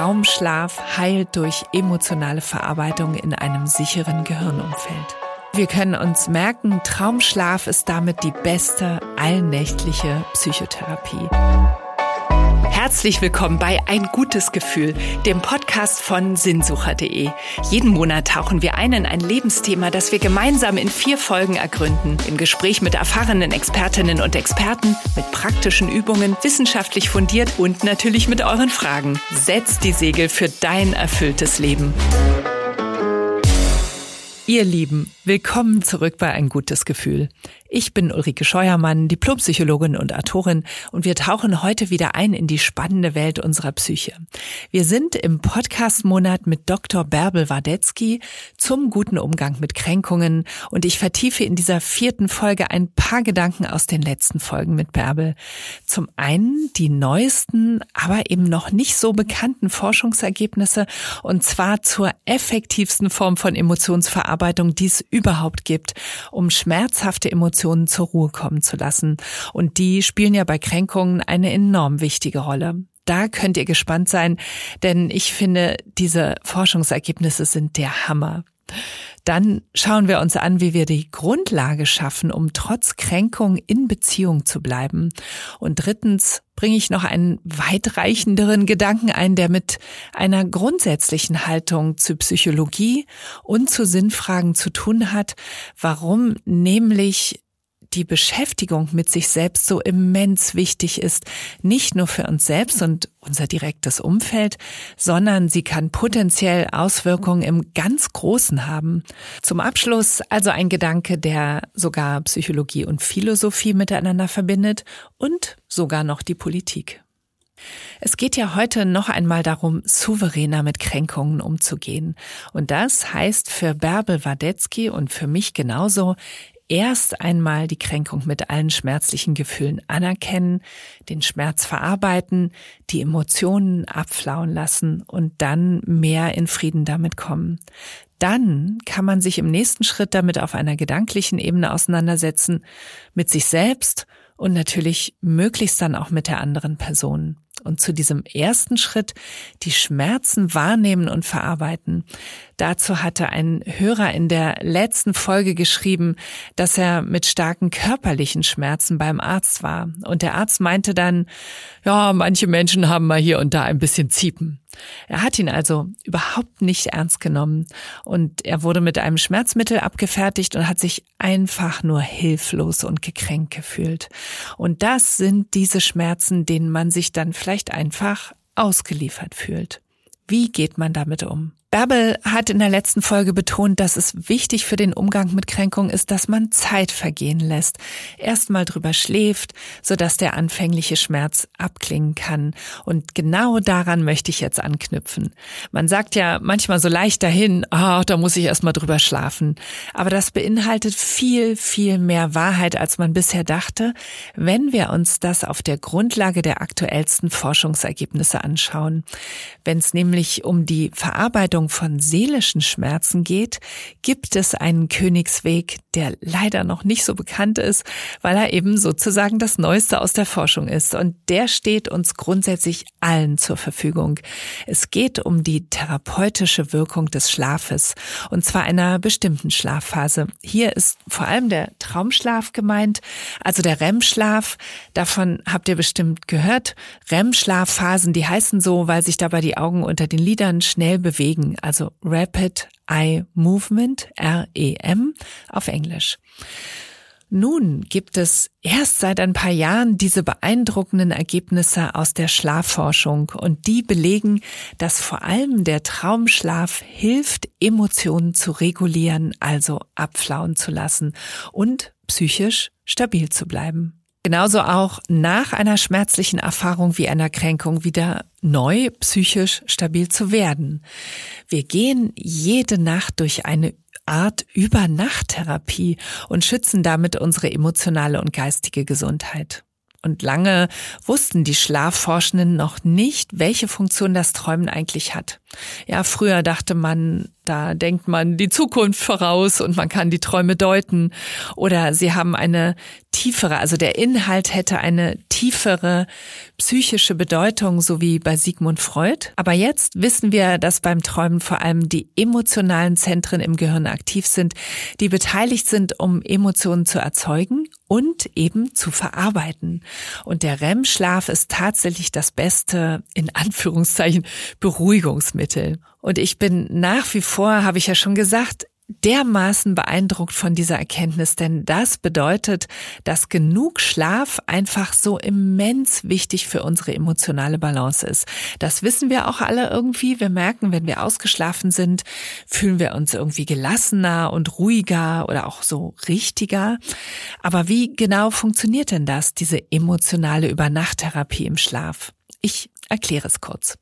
Traumschlaf heilt durch emotionale Verarbeitung in einem sicheren Gehirnumfeld. Wir können uns merken, Traumschlaf ist damit die beste allnächtliche Psychotherapie. Herzlich willkommen bei Ein gutes Gefühl, dem Podcast von sinnsucher.de. Jeden Monat tauchen wir ein in ein Lebensthema, das wir gemeinsam in vier Folgen ergründen. Im Gespräch mit erfahrenen Expertinnen und Experten, mit praktischen Übungen, wissenschaftlich fundiert und natürlich mit euren Fragen. Setz die Segel für dein erfülltes Leben. Ihr Lieben, willkommen zurück bei Ein gutes Gefühl. Ich bin Ulrike Scheuermann, Diplompsychologin und Autorin und wir tauchen heute wieder ein in die spannende Welt unserer Psyche. Wir sind im Podcast-Monat mit Dr. Bärbel Wadetzky zum guten Umgang mit Kränkungen und ich vertiefe in dieser vierten Folge ein paar Gedanken aus den letzten Folgen mit Bärbel. Zum einen die neuesten, aber eben noch nicht so bekannten Forschungsergebnisse und zwar zur effektivsten Form von Emotionsverarbeitung, die es überhaupt gibt, um schmerzhafte Emotionen Emotionen zur Ruhe kommen zu lassen. Und die spielen ja bei Kränkungen eine enorm wichtige Rolle. Da könnt ihr gespannt sein, denn ich finde, diese Forschungsergebnisse sind der Hammer. Dann schauen wir uns an, wie wir die Grundlage schaffen, um trotz Kränkung in Beziehung zu bleiben. Und drittens bringe ich noch einen weitreichenderen Gedanken ein, der mit einer grundsätzlichen Haltung zu Psychologie und zu Sinnfragen zu tun hat, warum nämlich die Beschäftigung mit sich selbst so immens wichtig ist, nicht nur für uns selbst und unser direktes Umfeld, sondern sie kann potenziell Auswirkungen im ganz Großen haben. Zum Abschluss also ein Gedanke, der sogar Psychologie und Philosophie miteinander verbindet und sogar noch die Politik. Es geht ja heute noch einmal darum, souveräner mit Kränkungen umzugehen. Und das heißt für Bärbel Wadetzky und für mich genauso, erst einmal die Kränkung mit allen schmerzlichen Gefühlen anerkennen, den Schmerz verarbeiten, die Emotionen abflauen lassen und dann mehr in Frieden damit kommen. Dann kann man sich im nächsten Schritt damit auf einer gedanklichen Ebene auseinandersetzen, mit sich selbst und natürlich möglichst dann auch mit der anderen Person. Und zu diesem ersten Schritt die Schmerzen wahrnehmen und verarbeiten. Dazu hatte ein Hörer in der letzten Folge geschrieben, dass er mit starken körperlichen Schmerzen beim Arzt war. Und der Arzt meinte dann, ja, manche Menschen haben mal hier und da ein bisschen Ziepen. Er hat ihn also überhaupt nicht ernst genommen und er wurde mit einem Schmerzmittel abgefertigt und hat sich einfach nur hilflos und gekränkt gefühlt. Und das sind diese Schmerzen, denen man sich dann vielleicht einfach ausgeliefert fühlt. Wie geht man damit um? Bärbel hat in der letzten Folge betont, dass es wichtig für den Umgang mit Kränkung ist, dass man Zeit vergehen lässt, erstmal drüber schläft, sodass der anfängliche Schmerz abklingen kann. Und genau daran möchte ich jetzt anknüpfen. Man sagt ja manchmal so leicht dahin, ah, oh, da muss ich erstmal drüber schlafen. Aber das beinhaltet viel, viel mehr Wahrheit, als man bisher dachte, wenn wir uns das auf der Grundlage der aktuellsten Forschungsergebnisse anschauen. Wenn es nämlich um die Verarbeitung Behandlung von seelischen Schmerzen geht, gibt es einen Königsweg, der leider noch nicht so bekannt ist, weil er eben sozusagen das Neueste aus der Forschung ist. Und der steht uns grundsätzlich allen zur Verfügung. Es geht um die therapeutische Wirkung des Schlafes, und zwar einer bestimmten Schlafphase. Hier ist vor allem der Traumschlaf gemeint, also der REM-Schlaf. Davon habt ihr bestimmt gehört. REM-Schlafphasen, die heißen so, weil sich dabei die Augen unter den Lidern schnell bewegen also Rapid Eye Movement, REM auf Englisch. Nun gibt es erst seit ein paar Jahren diese beeindruckenden Ergebnisse aus der Schlafforschung und die belegen, dass vor allem der Traumschlaf hilft, Emotionen zu regulieren, also abflauen zu lassen und psychisch stabil zu bleiben. Genauso auch nach einer schmerzlichen Erfahrung wie einer Kränkung wieder neu psychisch stabil zu werden. Wir gehen jede Nacht durch eine Art Übernachttherapie und schützen damit unsere emotionale und geistige Gesundheit. Und lange wussten die Schlafforschenden noch nicht, welche Funktion das Träumen eigentlich hat. Ja, früher dachte man, da denkt man die Zukunft voraus und man kann die Träume deuten. Oder sie haben eine tiefere, also der Inhalt hätte eine tiefere psychische Bedeutung, so wie bei Sigmund Freud. Aber jetzt wissen wir, dass beim Träumen vor allem die emotionalen Zentren im Gehirn aktiv sind, die beteiligt sind, um Emotionen zu erzeugen und eben zu verarbeiten. Und der REM-Schlaf ist tatsächlich das beste, in Anführungszeichen, Beruhigungsmittel. Und ich bin nach wie vor, habe ich ja schon gesagt, dermaßen beeindruckt von dieser Erkenntnis, denn das bedeutet, dass genug Schlaf einfach so immens wichtig für unsere emotionale Balance ist. Das wissen wir auch alle irgendwie. Wir merken, wenn wir ausgeschlafen sind, fühlen wir uns irgendwie gelassener und ruhiger oder auch so richtiger. Aber wie genau funktioniert denn das, diese emotionale Übernachttherapie im Schlaf? Ich erkläre es kurz.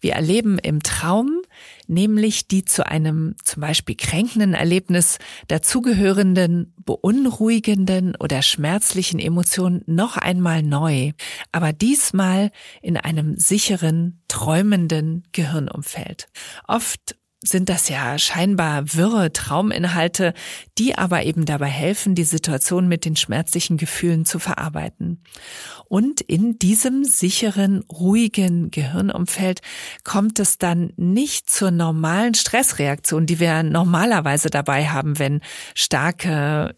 Wir erleben im Traum nämlich die zu einem zum Beispiel kränkenden Erlebnis dazugehörenden, beunruhigenden oder schmerzlichen Emotionen noch einmal neu, aber diesmal in einem sicheren, träumenden Gehirnumfeld. Oft sind das ja scheinbar wirre Trauminhalte, die aber eben dabei helfen, die Situation mit den schmerzlichen Gefühlen zu verarbeiten. Und in diesem sicheren, ruhigen Gehirnumfeld kommt es dann nicht zur normalen Stressreaktion, die wir normalerweise dabei haben, wenn starke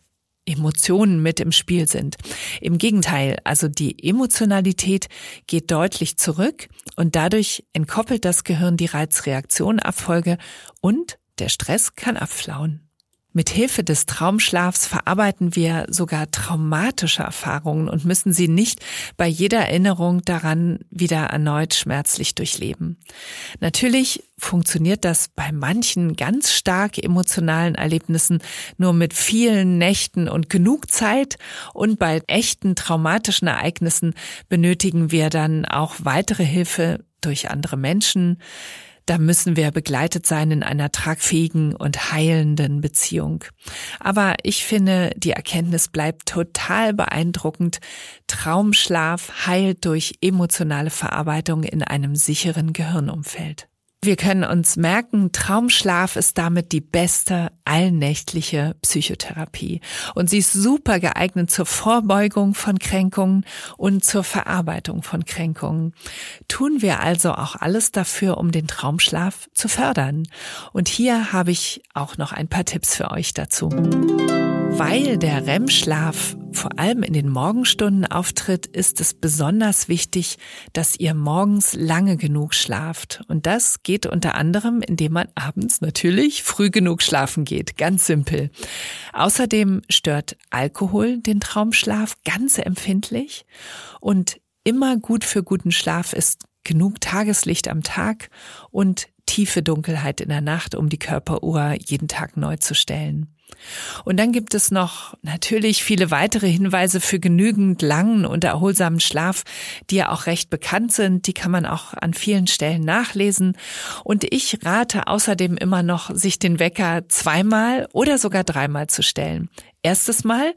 Emotionen mit im Spiel sind. Im Gegenteil, also die Emotionalität geht deutlich zurück und dadurch entkoppelt das Gehirn die Reizreaktionabfolge und der Stress kann abflauen. Mit Hilfe des Traumschlafs verarbeiten wir sogar traumatische Erfahrungen und müssen sie nicht bei jeder Erinnerung daran wieder erneut schmerzlich durchleben. Natürlich funktioniert das bei manchen ganz stark emotionalen Erlebnissen nur mit vielen Nächten und genug Zeit und bei echten traumatischen Ereignissen benötigen wir dann auch weitere Hilfe durch andere Menschen, da müssen wir begleitet sein in einer tragfähigen und heilenden Beziehung. Aber ich finde, die Erkenntnis bleibt total beeindruckend. Traumschlaf heilt durch emotionale Verarbeitung in einem sicheren Gehirnumfeld. Wir können uns merken, Traumschlaf ist damit die beste allnächtliche Psychotherapie. Und sie ist super geeignet zur Vorbeugung von Kränkungen und zur Verarbeitung von Kränkungen. Tun wir also auch alles dafür, um den Traumschlaf zu fördern. Und hier habe ich auch noch ein paar Tipps für euch dazu. Weil der REM-Schlaf vor allem in den Morgenstunden auftritt, ist es besonders wichtig, dass ihr morgens lange genug schlaft. Und das geht unter anderem, indem man abends natürlich früh genug schlafen geht. Ganz simpel. Außerdem stört Alkohol den Traumschlaf ganz empfindlich. Und immer gut für guten Schlaf ist genug Tageslicht am Tag und tiefe Dunkelheit in der Nacht, um die Körperuhr jeden Tag neu zu stellen. Und dann gibt es noch natürlich viele weitere Hinweise für genügend langen und erholsamen Schlaf, die ja auch recht bekannt sind. Die kann man auch an vielen Stellen nachlesen. Und ich rate außerdem immer noch, sich den Wecker zweimal oder sogar dreimal zu stellen. Erstes Mal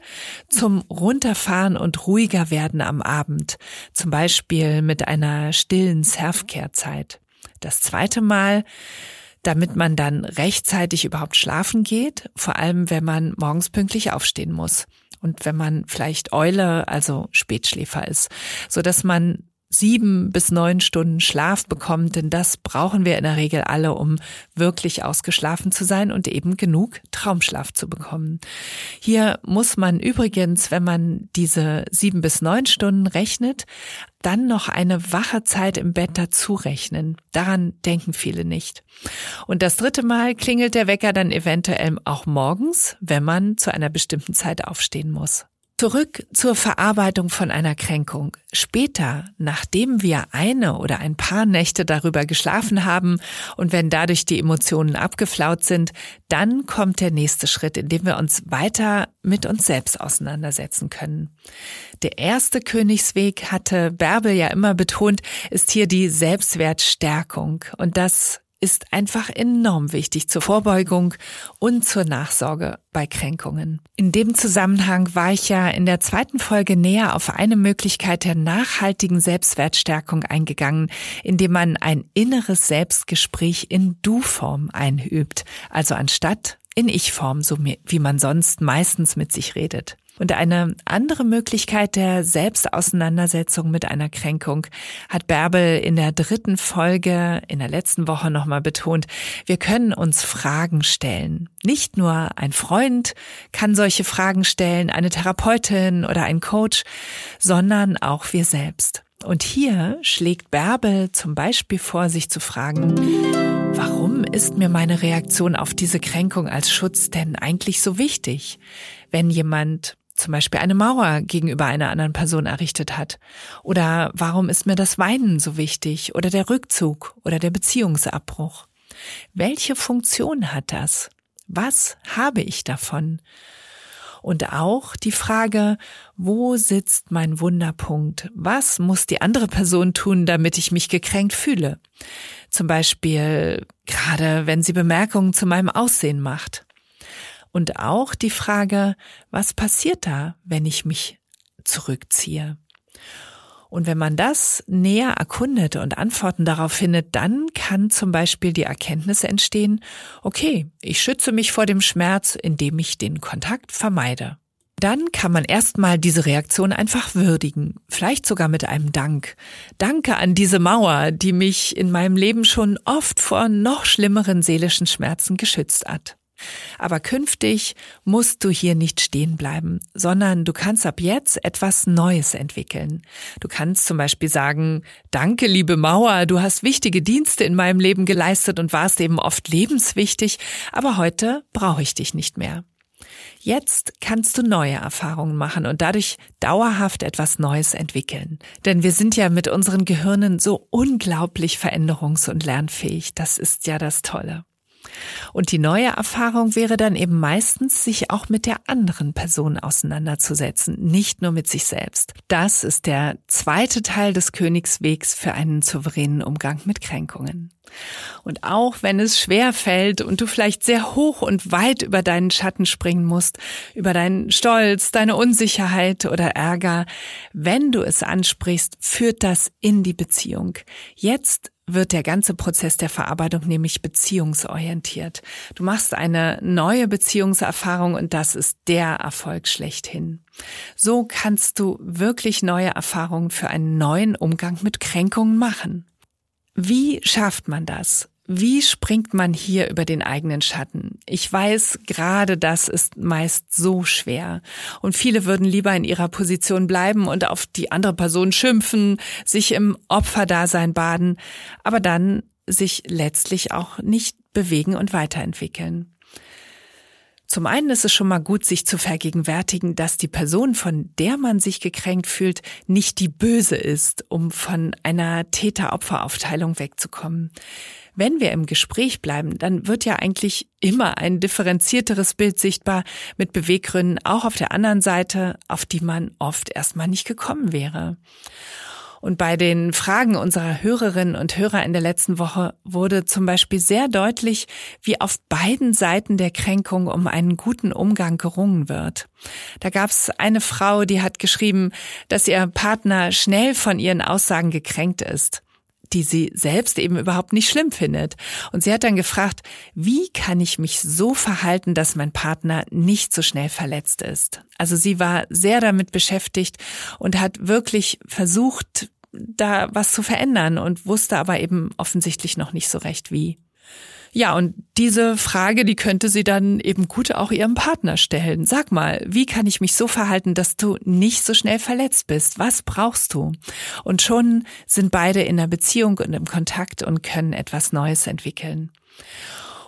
zum Runterfahren und ruhiger werden am Abend, zum Beispiel mit einer stillen Selfcare-Zeit. Das zweite Mal damit man dann rechtzeitig überhaupt schlafen geht, vor allem wenn man morgens pünktlich aufstehen muss und wenn man vielleicht Eule, also Spätschläfer ist, so dass man sieben bis neun Stunden Schlaf bekommt, denn das brauchen wir in der Regel alle, um wirklich ausgeschlafen zu sein und eben genug Traumschlaf zu bekommen. Hier muss man übrigens, wenn man diese sieben bis neun Stunden rechnet, dann noch eine wache Zeit im Bett dazu rechnen. Daran denken viele nicht. Und das dritte Mal klingelt der Wecker dann eventuell auch morgens, wenn man zu einer bestimmten Zeit aufstehen muss. Zurück zur Verarbeitung von einer Kränkung. Später, nachdem wir eine oder ein paar Nächte darüber geschlafen haben und wenn dadurch die Emotionen abgeflaut sind, dann kommt der nächste Schritt, in dem wir uns weiter mit uns selbst auseinandersetzen können. Der erste Königsweg, hatte Bärbel ja immer betont, ist hier die Selbstwertstärkung. Und das ist einfach enorm wichtig zur Vorbeugung und zur Nachsorge bei Kränkungen. In dem Zusammenhang war ich ja in der zweiten Folge näher auf eine Möglichkeit der nachhaltigen Selbstwertstärkung eingegangen, indem man ein inneres Selbstgespräch in Du-Form einübt, also anstatt in Ich-Form, so wie man sonst meistens mit sich redet. Und eine andere Möglichkeit der Selbstauseinandersetzung mit einer Kränkung hat Bärbel in der dritten Folge in der letzten Woche nochmal betont. Wir können uns Fragen stellen. Nicht nur ein Freund kann solche Fragen stellen, eine Therapeutin oder ein Coach, sondern auch wir selbst. Und hier schlägt Bärbel zum Beispiel vor, sich zu fragen, warum ist mir meine Reaktion auf diese Kränkung als Schutz denn eigentlich so wichtig? Wenn jemand zum Beispiel eine Mauer gegenüber einer anderen Person errichtet hat? Oder warum ist mir das Weinen so wichtig? Oder der Rückzug oder der Beziehungsabbruch? Welche Funktion hat das? Was habe ich davon? Und auch die Frage, wo sitzt mein Wunderpunkt? Was muss die andere Person tun, damit ich mich gekränkt fühle? Zum Beispiel gerade, wenn sie Bemerkungen zu meinem Aussehen macht. Und auch die Frage, was passiert da, wenn ich mich zurückziehe? Und wenn man das näher erkundet und Antworten darauf findet, dann kann zum Beispiel die Erkenntnis entstehen, okay, ich schütze mich vor dem Schmerz, indem ich den Kontakt vermeide. Dann kann man erstmal diese Reaktion einfach würdigen, vielleicht sogar mit einem Dank. Danke an diese Mauer, die mich in meinem Leben schon oft vor noch schlimmeren seelischen Schmerzen geschützt hat. Aber künftig musst du hier nicht stehen bleiben, sondern du kannst ab jetzt etwas Neues entwickeln. Du kannst zum Beispiel sagen, danke, liebe Mauer, du hast wichtige Dienste in meinem Leben geleistet und warst eben oft lebenswichtig, aber heute brauche ich dich nicht mehr. Jetzt kannst du neue Erfahrungen machen und dadurch dauerhaft etwas Neues entwickeln. Denn wir sind ja mit unseren Gehirnen so unglaublich veränderungs- und lernfähig. Das ist ja das Tolle. Und die neue Erfahrung wäre dann eben meistens, sich auch mit der anderen Person auseinanderzusetzen, nicht nur mit sich selbst. Das ist der zweite Teil des Königswegs für einen souveränen Umgang mit Kränkungen. Und auch wenn es schwer fällt und du vielleicht sehr hoch und weit über deinen Schatten springen musst, über deinen Stolz, deine Unsicherheit oder Ärger, wenn du es ansprichst, führt das in die Beziehung. Jetzt wird der ganze Prozess der Verarbeitung nämlich beziehungsorientiert. Du machst eine neue Beziehungserfahrung und das ist der Erfolg schlechthin. So kannst du wirklich neue Erfahrungen für einen neuen Umgang mit Kränkungen machen. Wie schafft man das? Wie springt man hier über den eigenen Schatten? Ich weiß, gerade das ist meist so schwer. Und viele würden lieber in ihrer Position bleiben und auf die andere Person schimpfen, sich im Opferdasein baden, aber dann sich letztlich auch nicht bewegen und weiterentwickeln. Zum einen ist es schon mal gut, sich zu vergegenwärtigen, dass die Person, von der man sich gekränkt fühlt, nicht die Böse ist, um von einer Täter-Opfer-Aufteilung wegzukommen. Wenn wir im Gespräch bleiben, dann wird ja eigentlich immer ein differenzierteres Bild sichtbar mit Beweggründen auch auf der anderen Seite, auf die man oft erstmal nicht gekommen wäre. Und bei den Fragen unserer Hörerinnen und Hörer in der letzten Woche wurde zum Beispiel sehr deutlich, wie auf beiden Seiten der Kränkung um einen guten Umgang gerungen wird. Da gab es eine Frau, die hat geschrieben, dass ihr Partner schnell von ihren Aussagen gekränkt ist die sie selbst eben überhaupt nicht schlimm findet. Und sie hat dann gefragt, wie kann ich mich so verhalten, dass mein Partner nicht so schnell verletzt ist? Also sie war sehr damit beschäftigt und hat wirklich versucht, da was zu verändern und wusste aber eben offensichtlich noch nicht so recht wie. Ja, und diese Frage, die könnte sie dann eben gut auch ihrem Partner stellen. Sag mal, wie kann ich mich so verhalten, dass du nicht so schnell verletzt bist? Was brauchst du? Und schon sind beide in der Beziehung und im Kontakt und können etwas Neues entwickeln.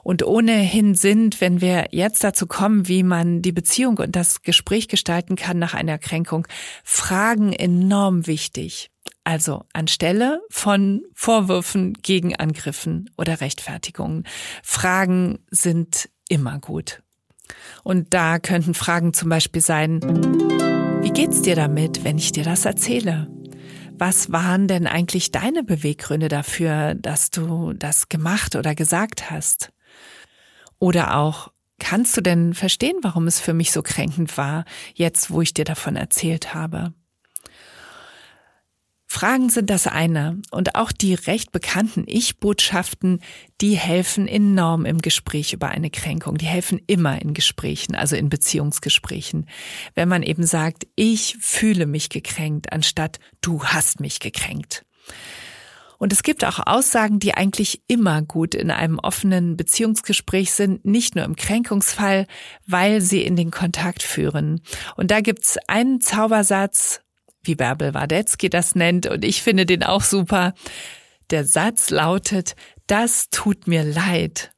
Und ohnehin sind, wenn wir jetzt dazu kommen, wie man die Beziehung und das Gespräch gestalten kann nach einer Kränkung, Fragen enorm wichtig. Also anstelle von Vorwürfen, Gegenangriffen oder Rechtfertigungen. Fragen sind immer gut. Und da könnten Fragen zum Beispiel sein, wie geht's dir damit, wenn ich dir das erzähle? was waren denn eigentlich deine Beweggründe dafür, dass du das gemacht oder gesagt hast? Oder auch, kannst du denn verstehen, warum es für mich so kränkend war, jetzt wo ich dir davon erzählt habe? Fragen sind das eine und auch die recht bekannten Ich-Botschaften, die helfen enorm im Gespräch über eine Kränkung. Die helfen immer in Gesprächen, also in Beziehungsgesprächen. Wenn man eben sagt, ich fühle mich gekränkt, anstatt du hast mich gekränkt. Und es gibt auch Aussagen, die eigentlich immer gut in einem offenen Beziehungsgespräch sind, nicht nur im Kränkungsfall, weil sie in den Kontakt führen. Und da gibt's einen Zaubersatz, wie Bärbel Wadetzky das nennt, und ich finde den auch super. Der Satz lautet, das tut mir leid.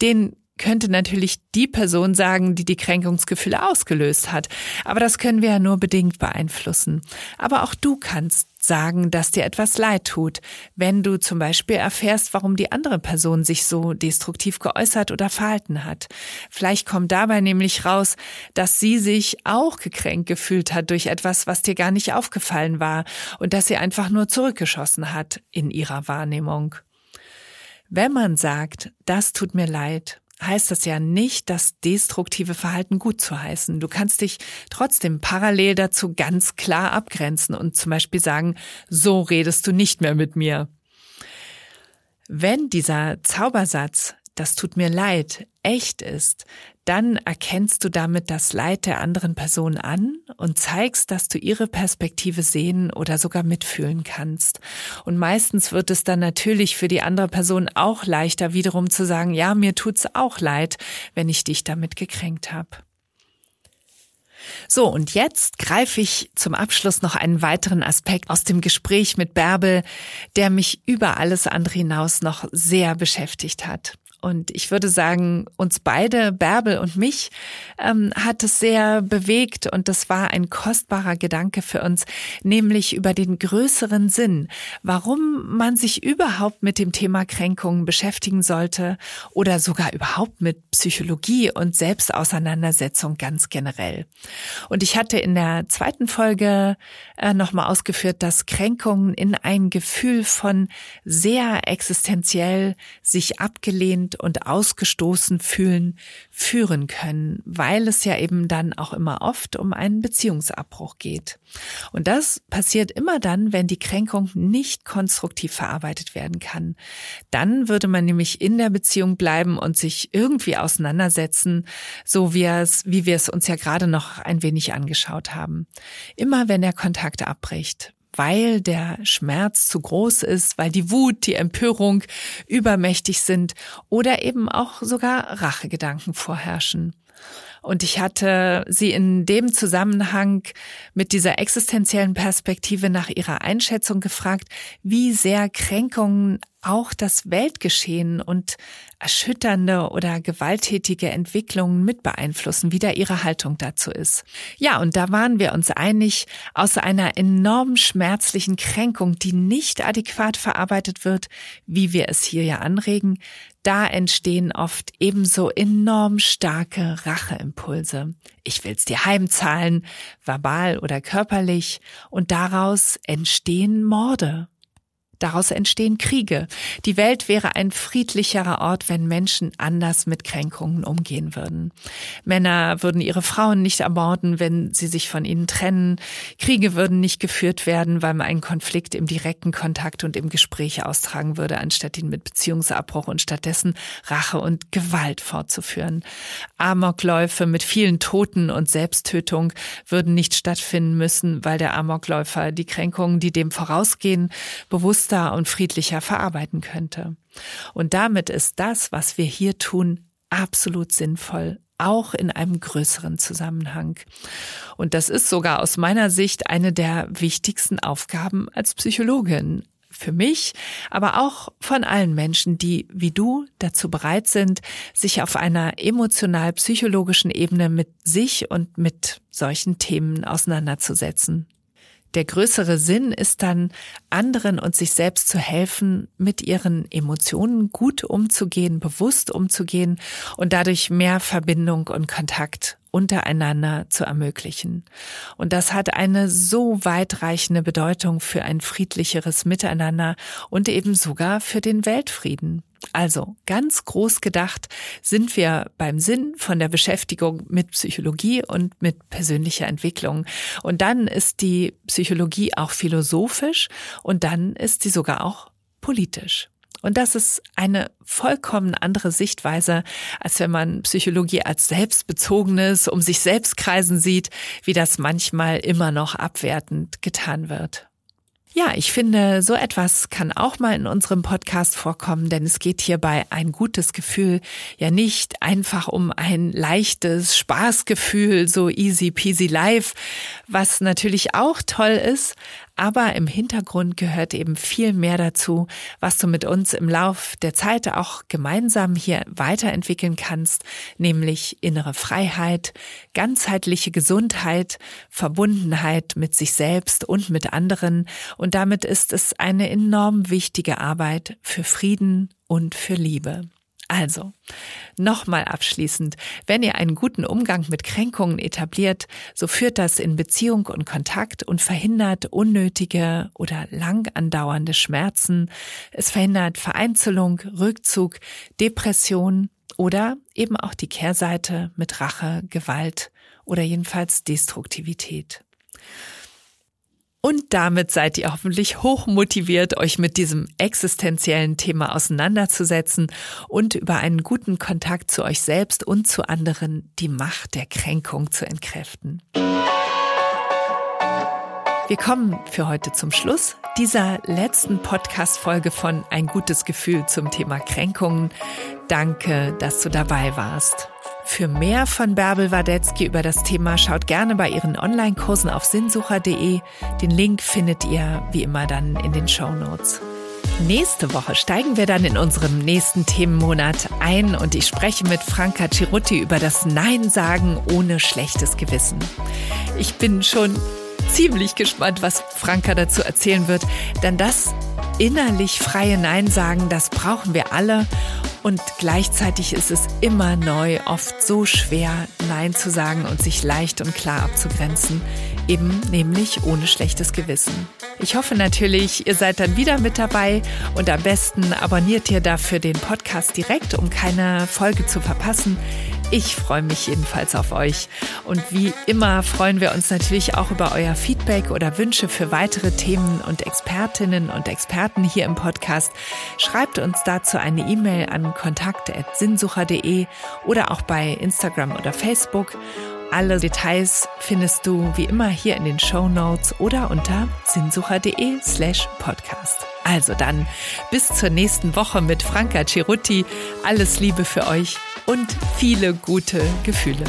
Den könnte natürlich die Person sagen, die die Kränkungsgefühle ausgelöst hat. Aber das können wir ja nur bedingt beeinflussen. Aber auch du kannst sagen, dass dir etwas leid tut, wenn du zum Beispiel erfährst, warum die andere Person sich so destruktiv geäußert oder verhalten hat. Vielleicht kommt dabei nämlich raus, dass sie sich auch gekränkt gefühlt hat durch etwas, was dir gar nicht aufgefallen war und dass sie einfach nur zurückgeschossen hat in ihrer Wahrnehmung. Wenn man sagt, das tut mir leid, heißt das ja nicht, das destruktive Verhalten gut zu heißen. Du kannst dich trotzdem parallel dazu ganz klar abgrenzen und zum Beispiel sagen, so redest du nicht mehr mit mir. Wenn dieser Zaubersatz das tut mir leid, echt ist, dann erkennst du damit das Leid der anderen Person an und zeigst, dass du ihre Perspektive sehen oder sogar mitfühlen kannst. Und meistens wird es dann natürlich für die andere Person auch leichter, wiederum zu sagen, ja, mir tut's auch leid, wenn ich dich damit gekränkt habe. So, und jetzt greife ich zum Abschluss noch einen weiteren Aspekt aus dem Gespräch mit Bärbel, der mich über alles andere hinaus noch sehr beschäftigt hat. Und ich würde sagen, uns beide, Bärbel und mich, ähm, hat es sehr bewegt und das war ein kostbarer Gedanke für uns, nämlich über den größeren Sinn, warum man sich überhaupt mit dem Thema Kränkungen beschäftigen sollte oder sogar überhaupt mit Psychologie und Selbstauseinandersetzung ganz generell. Und ich hatte in der zweiten Folge äh, nochmal ausgeführt, dass Kränkungen in ein Gefühl von sehr existenziell sich abgelehnt und ausgestoßen fühlen, führen können, weil es ja eben dann auch immer oft um einen Beziehungsabbruch geht. Und das passiert immer dann, wenn die Kränkung nicht konstruktiv verarbeitet werden kann. Dann würde man nämlich in der Beziehung bleiben und sich irgendwie auseinandersetzen, so wie es, wie wir es uns ja gerade noch ein wenig angeschaut haben. Immer wenn der Kontakt abbricht, weil der Schmerz zu groß ist, weil die Wut, die Empörung übermächtig sind oder eben auch sogar Rachegedanken vorherrschen. Und ich hatte sie in dem Zusammenhang mit dieser existenziellen Perspektive nach ihrer Einschätzung gefragt, wie sehr Kränkungen auch das Weltgeschehen und erschütternde oder gewalttätige Entwicklungen mit beeinflussen, wie da ihre Haltung dazu ist. Ja, und da waren wir uns einig, aus einer enorm schmerzlichen Kränkung, die nicht adäquat verarbeitet wird, wie wir es hier ja anregen, da entstehen oft ebenso enorm starke Racheimpulse. Ich will's dir heimzahlen, verbal oder körperlich, und daraus entstehen Morde. Daraus entstehen Kriege. Die Welt wäre ein friedlicherer Ort, wenn Menschen anders mit Kränkungen umgehen würden. Männer würden ihre Frauen nicht ermorden, wenn sie sich von ihnen trennen. Kriege würden nicht geführt werden, weil man einen Konflikt im direkten Kontakt und im Gespräch austragen würde, anstatt ihn mit Beziehungsabbruch und stattdessen Rache und Gewalt fortzuführen. Amokläufe mit vielen Toten und Selbsttötung würden nicht stattfinden müssen, weil der Amokläufer die Kränkungen, die dem vorausgehen, bewusst bewusster und friedlicher verarbeiten könnte. Und damit ist das, was wir hier tun, absolut sinnvoll, auch in einem größeren Zusammenhang. Und das ist sogar aus meiner Sicht eine der wichtigsten Aufgaben als Psychologin. Für mich, aber auch von allen Menschen, die wie du dazu bereit sind, sich auf einer emotional-psychologischen Ebene mit sich und mit solchen Themen auseinanderzusetzen. Der größere Sinn ist dann, anderen und sich selbst zu helfen, mit ihren Emotionen gut umzugehen, bewusst umzugehen und dadurch mehr Verbindung und Kontakt untereinander zu ermöglichen. Und das hat eine so weitreichende Bedeutung für ein friedlicheres Miteinander und eben sogar für den Weltfrieden. Also ganz groß gedacht sind wir beim Sinn von der Beschäftigung mit Psychologie und mit persönlicher Entwicklung. Und dann ist die Psychologie auch philosophisch und dann ist sie sogar auch politisch. Und das ist eine vollkommen andere Sichtweise, als wenn man Psychologie als selbstbezogenes, um sich selbst kreisen sieht, wie das manchmal immer noch abwertend getan wird. Ja, ich finde, so etwas kann auch mal in unserem Podcast vorkommen, denn es geht hierbei ein gutes Gefühl ja nicht einfach um ein leichtes Spaßgefühl, so easy peasy life, was natürlich auch toll ist, aber im Hintergrund gehört eben viel mehr dazu, was du mit uns im Lauf der Zeit auch gemeinsam hier weiterentwickeln kannst, nämlich innere Freiheit, ganzheitliche Gesundheit, Verbundenheit mit sich selbst und mit anderen. Und damit ist es eine enorm wichtige Arbeit für Frieden und für Liebe. Also, nochmal abschließend, wenn ihr einen guten Umgang mit Kränkungen etabliert, so führt das in Beziehung und Kontakt und verhindert unnötige oder lang andauernde Schmerzen. Es verhindert Vereinzelung, Rückzug, Depression oder eben auch die Kehrseite mit Rache, Gewalt oder jedenfalls Destruktivität. Und damit seid ihr hoffentlich hoch motiviert, euch mit diesem existenziellen Thema auseinanderzusetzen und über einen guten Kontakt zu euch selbst und zu anderen die Macht der Kränkung zu entkräften. Wir kommen für heute zum Schluss dieser letzten Podcast-Folge von Ein gutes Gefühl zum Thema Kränkungen. Danke, dass du dabei warst. Für mehr von Bärbel Wadetzky über das Thema schaut gerne bei ihren Online-Kursen auf sinnsucher.de. Den Link findet ihr wie immer dann in den Show Notes. Nächste Woche steigen wir dann in unserem nächsten Themenmonat ein und ich spreche mit Franka Cirutti über das Nein sagen ohne schlechtes Gewissen. Ich bin schon ziemlich gespannt, was Franka dazu erzählen wird, denn das innerlich freie Nein sagen, das brauchen wir alle und gleichzeitig ist es immer neu, oft so schwer, Nein zu sagen und sich leicht und klar abzugrenzen, eben nämlich ohne schlechtes Gewissen. Ich hoffe natürlich, ihr seid dann wieder mit dabei und am besten abonniert ihr dafür den Podcast direkt, um keine Folge zu verpassen. Ich freue mich jedenfalls auf euch. Und wie immer freuen wir uns natürlich auch über euer Feedback oder Wünsche für weitere Themen und Expertinnen und Experten hier im Podcast. Schreibt uns dazu eine E-Mail an kontakt.sinnsucher.de oder auch bei Instagram oder Facebook. Alle Details findest du wie immer hier in den Show Notes oder unter sinnsucher.de slash podcast. Also dann bis zur nächsten Woche mit Franka Cirutti. Alles Liebe für euch und viele gute Gefühle.